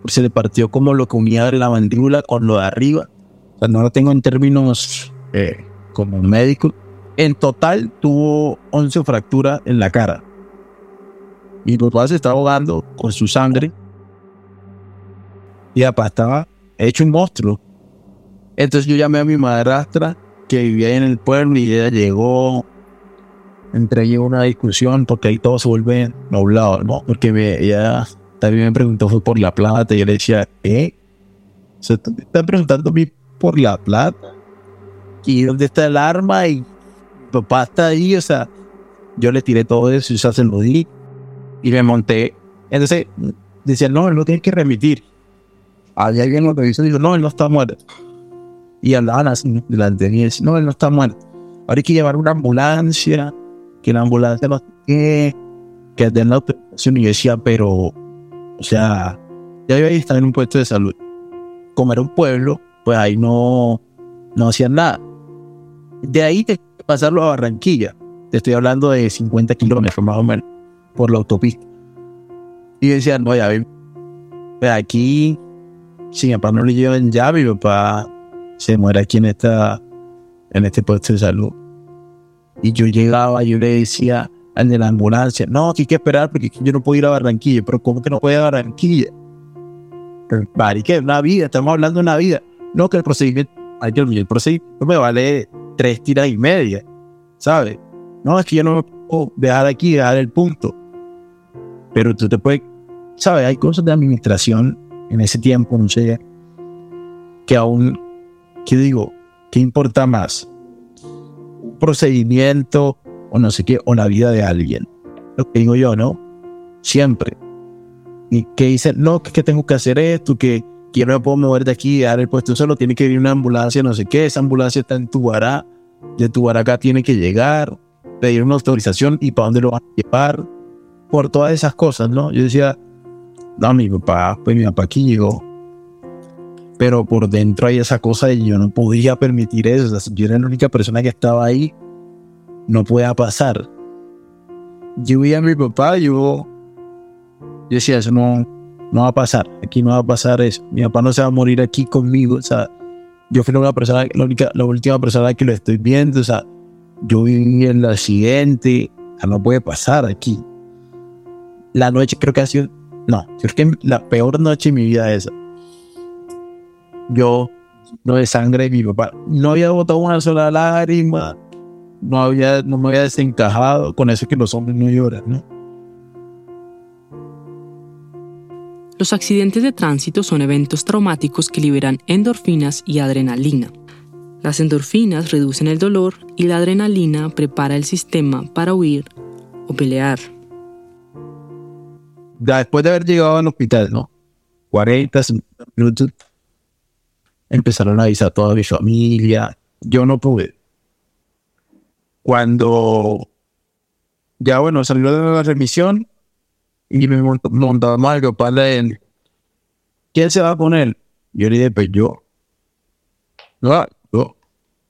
Se le partió como lo que unía la mandíbula con lo de arriba. O sea, no lo tengo en términos eh, como médico. En total tuvo 11 fracturas en la cara. Mi papá se estaba ahogando con su sangre. Y papá estaba hecho un monstruo. Entonces yo llamé a mi madrastra que vivía en el pueblo y ella llegó. Entre ellos una discusión porque ahí todo se vuelve nublado, ¿no? Porque ella también me preguntó fue por la plata y yo le decía, ¿qué? Se están preguntando a mí por la plata. ¿Y dónde está el arma? Y papá está ahí, o sea, yo le tiré todo eso y ya se lo di y me monté. Entonces decían, no, él lo tiene que remitir. Había alguien lo revisó y dijo, no, él no está muerto. Y andaban así delante de mí y decían, no, él no está muerto. Ahora hay que llevar una ambulancia, que la ambulancia no sé que den la operación. Y yo decía, pero, o sea, ya iba a estar en un puesto de salud. Como era un pueblo, pues ahí no, no hacían nada. De ahí te pasarlo a Barranquilla. Te estoy hablando de 50 kilómetros más o menos por la autopista. Y decían, no, ya aquí, si mi papá no le llevan ya, mi papá se muere aquí en, esta, en este puesto de salud. Y yo llegaba, yo le decía al de la ambulancia, no, aquí hay que esperar porque yo no puedo ir a Barranquilla. Pero ¿cómo que no puedo ir a Barranquilla? Vale, que una vida, estamos hablando de una vida. No, que el procedimiento, hay que el procedimiento me vale tres tiras y media, ¿sabes? No, es que yo no me puedo dejar aquí, dejar el punto. Pero tú te puedes, ¿sabes? Hay cosas de administración en ese tiempo, no sé, que aún, ¿qué digo? ¿Qué importa más? Un procedimiento o no sé qué, o la vida de alguien. Lo que digo yo, ¿no? Siempre. Y que dicen, no, que, tengo que hacer esto, que, que yo no me puedo mover de aquí dar el puesto solo, tiene que venir una ambulancia, no sé qué, esa ambulancia está en Tubará, de Tubará acá tiene que llegar, pedir una autorización y para dónde lo van a llevar por todas esas cosas, ¿no? Yo decía, no, mi papá, pues mi papá aquí llegó. Pero por dentro hay esa cosa de yo no podía permitir eso. yo era la única persona que estaba ahí. No pueda pasar. Yo vi a mi papá, yo, yo decía, eso no, no va a pasar. Aquí no va a pasar eso. Mi papá no se va a morir aquí conmigo. O sea, yo fui la, persona, la, única, la última persona que lo estoy viendo. O sea, yo viví. O sea, no puede pasar aquí la noche creo que ha sido, no, creo que la peor noche de mi vida es esa. Yo, no de sangre de mi papá, no había botado una sola lágrima, no, había, no me había desencajado, con eso que los hombres no lloran, ¿no? Los accidentes de tránsito son eventos traumáticos que liberan endorfinas y adrenalina. Las endorfinas reducen el dolor y la adrenalina prepara el sistema para huir o pelear después de haber llegado al hospital, ¿no? 40 minutos, empezaron a avisar a toda mi familia. Yo no pude. Cuando ya, bueno, salió de la remisión y me montaba mal, para él. ¿Quién se va a poner? Yo le dije, pues yo. No, yo.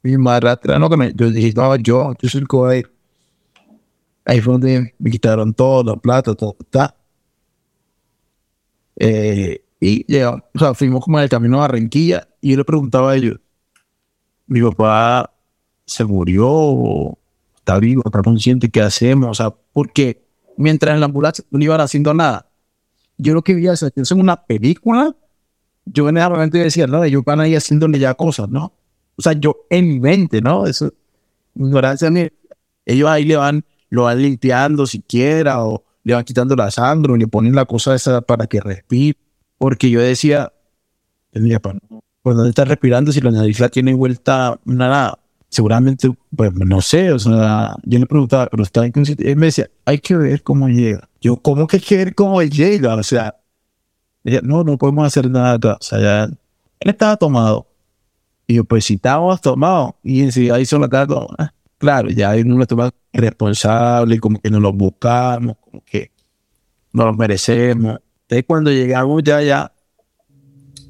Mi madre, no, que me, yo dije, no, yo, yo soy el. Ahí fue donde me quitaron todo, la plata, todo, está. Eh, y llegamos, o sea, fuimos como en el camino a Barranquilla y yo le preguntaba a ellos, mi papá se murió, está vivo, está consciente, ¿qué hacemos? O sea, porque mientras en la ambulancia no iban haciendo nada. Yo lo que vi es que en una película, yo en ese momento decía, no, ellos van ahí haciéndole ya cosas, ¿no? O sea, yo en mi mente, ¿no? Eso, ignorancia, ellos ahí le van, lo van limpiando siquiera, o le van quitando la sangre, o le ponen la cosa esa para que respire. Porque yo decía, cuando está respirando, si la nariz la tiene vuelta, nada, seguramente, pues no sé, o sea, yo le preguntaba, pero está inconsciente. Él me decía, hay que ver cómo llega. Yo, ¿cómo que hay que ver cómo llega? O sea, ella, no, no podemos hacer nada. O sea, ya, él estaba tomado. Y yo, pues si estábamos tomados, y enseguida hizo la cara, ah, claro, ya uno lo toma responsable, como que nos lo buscamos, como que no los merecemos. Entonces, cuando llegamos ya, ya,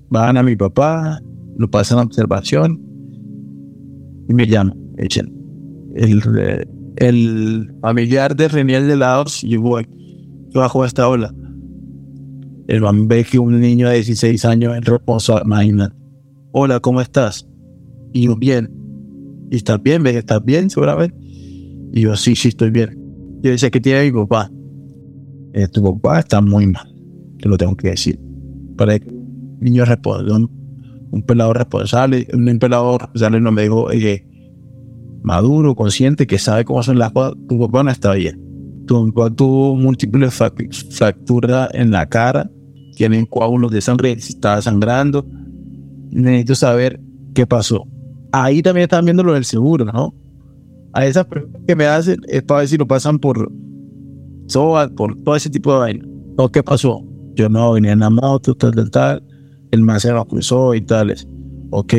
van a mi papá, lo pasan a observación y me llaman. Echen. El, el familiar de Reniel de Laos, yo bajo esta ola. El man ve que un niño de 16 años en reposo, imagínate. Hola, ¿cómo estás? Y yo, bien. ¿Y estás bien? ¿Ves que estás bien seguramente? Y yo, sí, sí, estoy bien. Yo decía, ¿qué tiene mi papá? Eh, tu papá está muy mal, te lo tengo que decir. Para que el niño responda, un, un pelado responsable, un pelado responsable no me dijo, maduro, consciente, que sabe cómo son las cosas, tu papá no está bien. Tu papá tuvo múltiples fracturas en la cara, tienen coágulos de sangre, estaba sangrando. Necesito saber qué pasó ahí también están viendo lo del seguro, ¿no? A esas preguntas que me hacen es para ver si lo pasan por SOA, por todo ese tipo de vaina. ¿O qué pasó? Yo no, venía en la moto, tal, tal, tal. El más se cruzó y tales. Ok.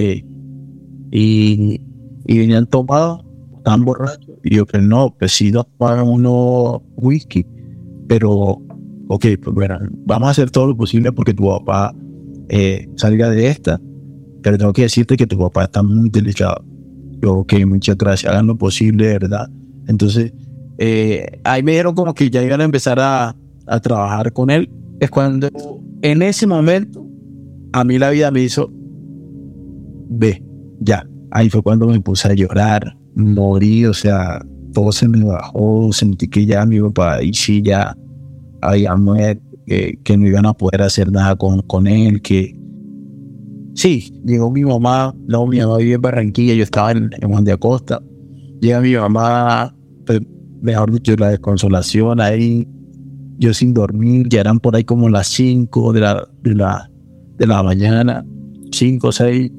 Y, y venían tomados, estaban borrachos. Y yo que no, pues sí nos pagan uno whisky. Pero, ok, pues bueno, vamos a hacer todo lo posible porque tu papá eh, salga de esta pero tengo que decirte que tu papá está muy delicado. Yo, ok, muchas gracias, hagan lo posible, ¿verdad? Entonces, eh, ahí me dijeron como que ya iban a empezar a, a trabajar con él. Es cuando, en ese momento, a mí la vida me hizo, ve, ya. Ahí fue cuando me puse a llorar, morí, o sea, todo se me bajó, sentí que ya mi papá, y sí, ya había que, que no iban a poder hacer nada con, con él, que, Sí, llegó mi mamá, no, mi mamá vivía en Barranquilla, yo estaba en, Juan de Acosta. Llega mi mamá, pues, mejor dicho, la desconsolación ahí, yo sin dormir, ya eran por ahí como las 5 de la, de la, de la mañana, 5 o 6,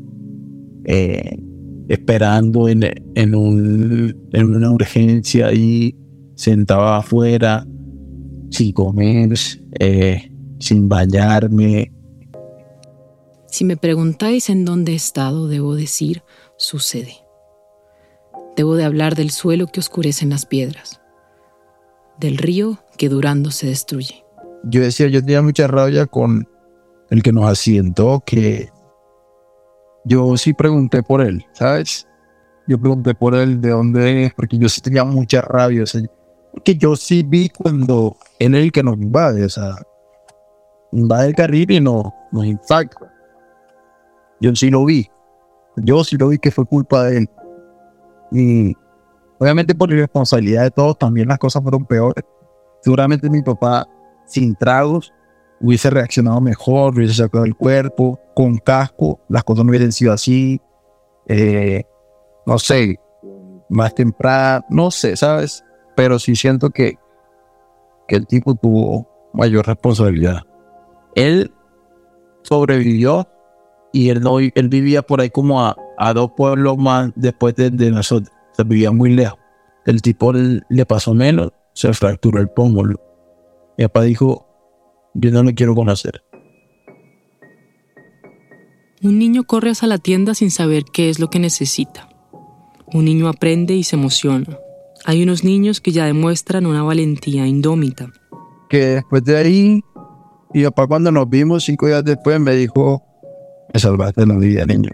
eh, esperando en, en, un, en una urgencia ahí, sentado afuera, sin comer, eh, sin bañarme, si me preguntáis en dónde he estado, debo decir, sucede. Debo de hablar del suelo que oscurece en las piedras, del río que durando se destruye. Yo decía, yo tenía mucha rabia con el que nos asientó, que yo sí pregunté por él, ¿sabes? Yo pregunté por él de dónde es, porque yo sí tenía mucha rabia, o sea, porque yo sí vi cuando él el que nos invade, o sea, invade el carril y no, nos impacta. Yo sí lo vi. Yo sí lo vi que fue culpa de él. Y obviamente por irresponsabilidad de todos también las cosas fueron peores. Seguramente mi papá sin tragos hubiese reaccionado mejor, hubiese sacado el cuerpo, con casco, las cosas no hubiesen sido así. Eh, no sé, más temprano, no sé, ¿sabes? Pero sí siento que, que el tipo tuvo mayor responsabilidad. Él sobrevivió y él, no, él vivía por ahí como a, dos pueblos más después de, nosotros. se vivía muy lejos. El tipo le pasó menos, se fracturó el pómulo. Mi papá dijo, yo no lo quiero conocer. Un niño corre hacia la tienda sin saber qué es lo que necesita. Un niño aprende y se emociona. Hay unos niños que ya demuestran una valentía indómita. Que después de ahí, mi papá cuando nos vimos cinco días después me dijo, me salvaste la vida, niño.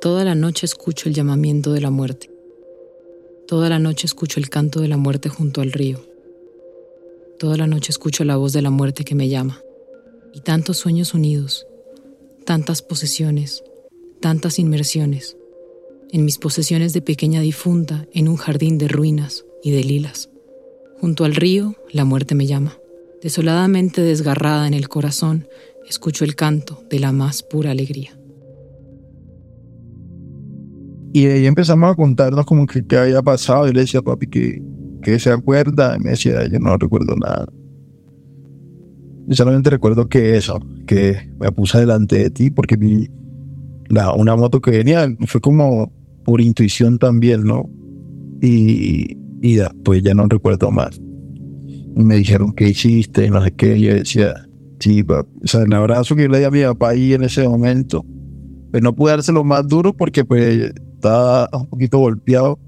Toda la noche escucho el llamamiento de la muerte. Toda la noche escucho el canto de la muerte junto al río. Toda la noche escucho la voz de la muerte que me llama. Y tantos sueños unidos, tantas posesiones, tantas inmersiones. en mis posesiones de pequeña difunta, en un jardín de ruinas y de lilas. Junto al río, la muerte me llama. Desoladamente desgarrada en el corazón, escucho el canto de la más pura alegría. Y ahí empezamos a contarnos como que qué había pasado. Y le decía, papi, que, que se acuerda. Y me decía, yo no recuerdo nada. Yo solamente recuerdo que eso, que me puse delante de ti porque vi una moto que venía, fue como por intuición también, ¿no? Y, y pues ya no recuerdo más. Me dijeron, ¿qué hiciste? Y no sé qué. Yo decía, sí, papi. O sea, el abrazo que le di a mi papá ahí en ese momento, pues no pude dárselo más duro porque pues estaba un poquito golpeado.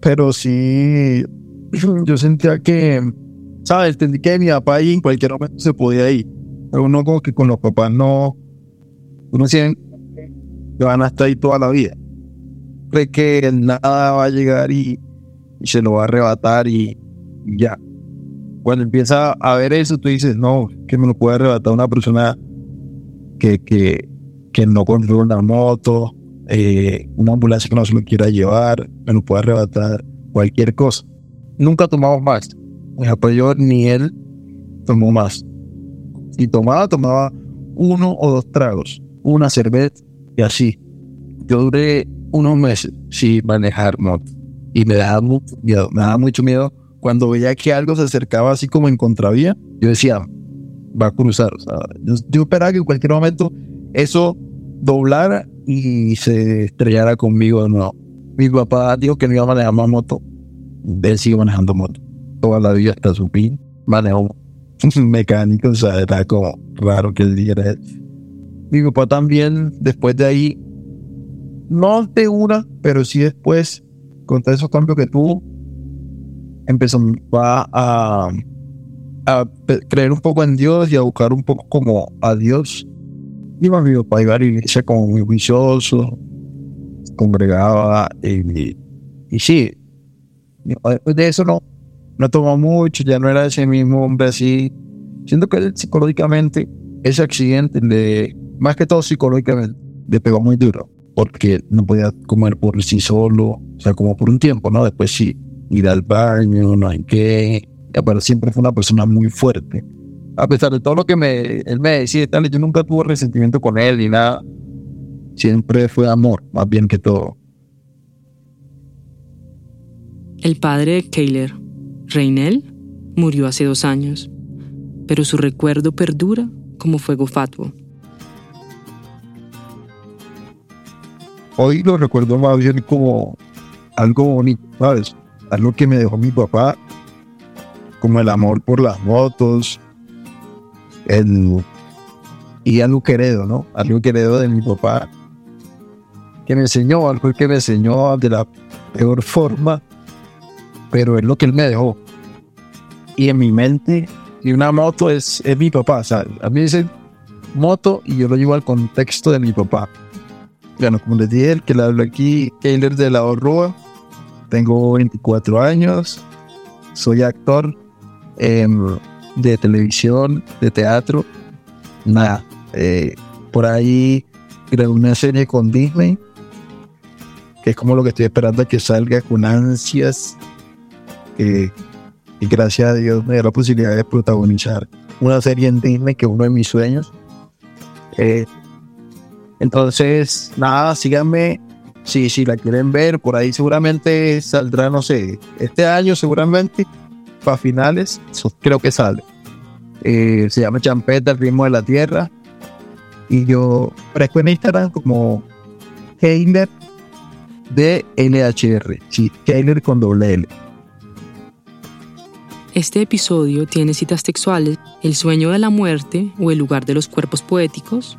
Pero sí, yo sentía que, ¿sabes? Entendí que mi papá ahí en cualquier momento se podía ir. Pero uno como que con los papás no, uno siente que van a estar ahí toda la vida. Cree que nada va a llegar y, se lo va a arrebatar y ya. Cuando empieza a ver eso, tú dices, no, que me lo puede arrebatar una persona que, que, que no controla una moto, eh, una ambulancia que no se lo quiera llevar, me lo puede arrebatar, cualquier cosa. Nunca tomamos más. Mi papá yo ni él tomó más. Si tomaba, tomaba uno o dos tragos, una cerveza y así. Yo duré unos meses sin manejar moto y me daba mucho miedo, me daba mucho miedo cuando veía que algo se acercaba así como en contravía. Yo decía, va a cruzar. O sea, yo, yo esperaba que en cualquier momento eso doblara y se estrellara conmigo de nuevo. Mi papá dijo que no iba a manejar más moto. Él sigue manejando moto. Toda la vida hasta su fin manejó mecánico. O sea, era como raro que él dijera eso. Mi papá también, después de ahí, no de una, pero sí después, con todos esos cambios que tuvo, empezó a, a, creer un poco en Dios y a buscar un poco como a Dios iba mi papá iba a la iglesia como muy juicioso, congregaba y, y sí, de eso no, no tomó mucho, ya no era ese mismo hombre así. Siento que él psicológicamente, ese accidente, de, más que todo psicológicamente, le pegó muy duro, porque no podía comer por sí solo, o sea, como por un tiempo, ¿no? Después sí, ir al baño, no hay qué, pero siempre fue una persona muy fuerte a pesar de todo lo que me, él me decía, tal, yo nunca tuve resentimiento con él ni nada. Siempre fue amor, más bien que todo. El padre de Keiler, Reinel, murió hace dos años, pero su recuerdo perdura como fuego fatuo. Hoy lo recuerdo más bien como algo bonito, ¿sabes? Algo que me dejó mi papá, como el amor por las motos, el, y algo que heredo, ¿no? Algo que heredo de mi papá, que me enseñó, algo que me enseñó de la peor forma, pero es lo que él me dejó. Y en mi mente, y una moto es, es mi papá, o sea, a mí dicen moto y yo lo llevo al contexto de mi papá. Bueno, como les dije, el que le hablo aquí, Keiler de la Orrua, tengo 24 años, soy actor. Eh, de televisión, de teatro, nada. Eh, por ahí grabé una serie con Disney, que es como lo que estoy esperando a que salga con ansias. y gracias a Dios me dio la posibilidad de protagonizar una serie en Disney, que es uno de mis sueños. Eh, entonces, nada, síganme. Si, si la quieren ver, por ahí seguramente saldrá, no sé, este año seguramente para finales, creo que sale. Eh, se llama Champeta, el ritmo de la tierra. Y yo fresco en Instagram como Heiler de. Sí, Heiler con doble L. Este episodio tiene citas textuales El sueño de la muerte o El lugar de los cuerpos poéticos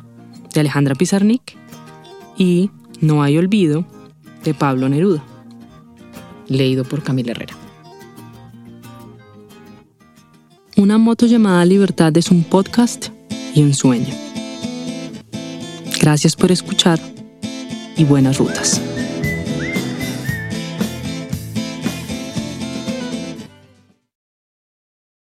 de Alejandra Pizarnik y No hay olvido de Pablo Neruda. Leído por Camila Herrera. Una moto llamada Libertad es un podcast y un sueño. Gracias por escuchar y buenas rutas.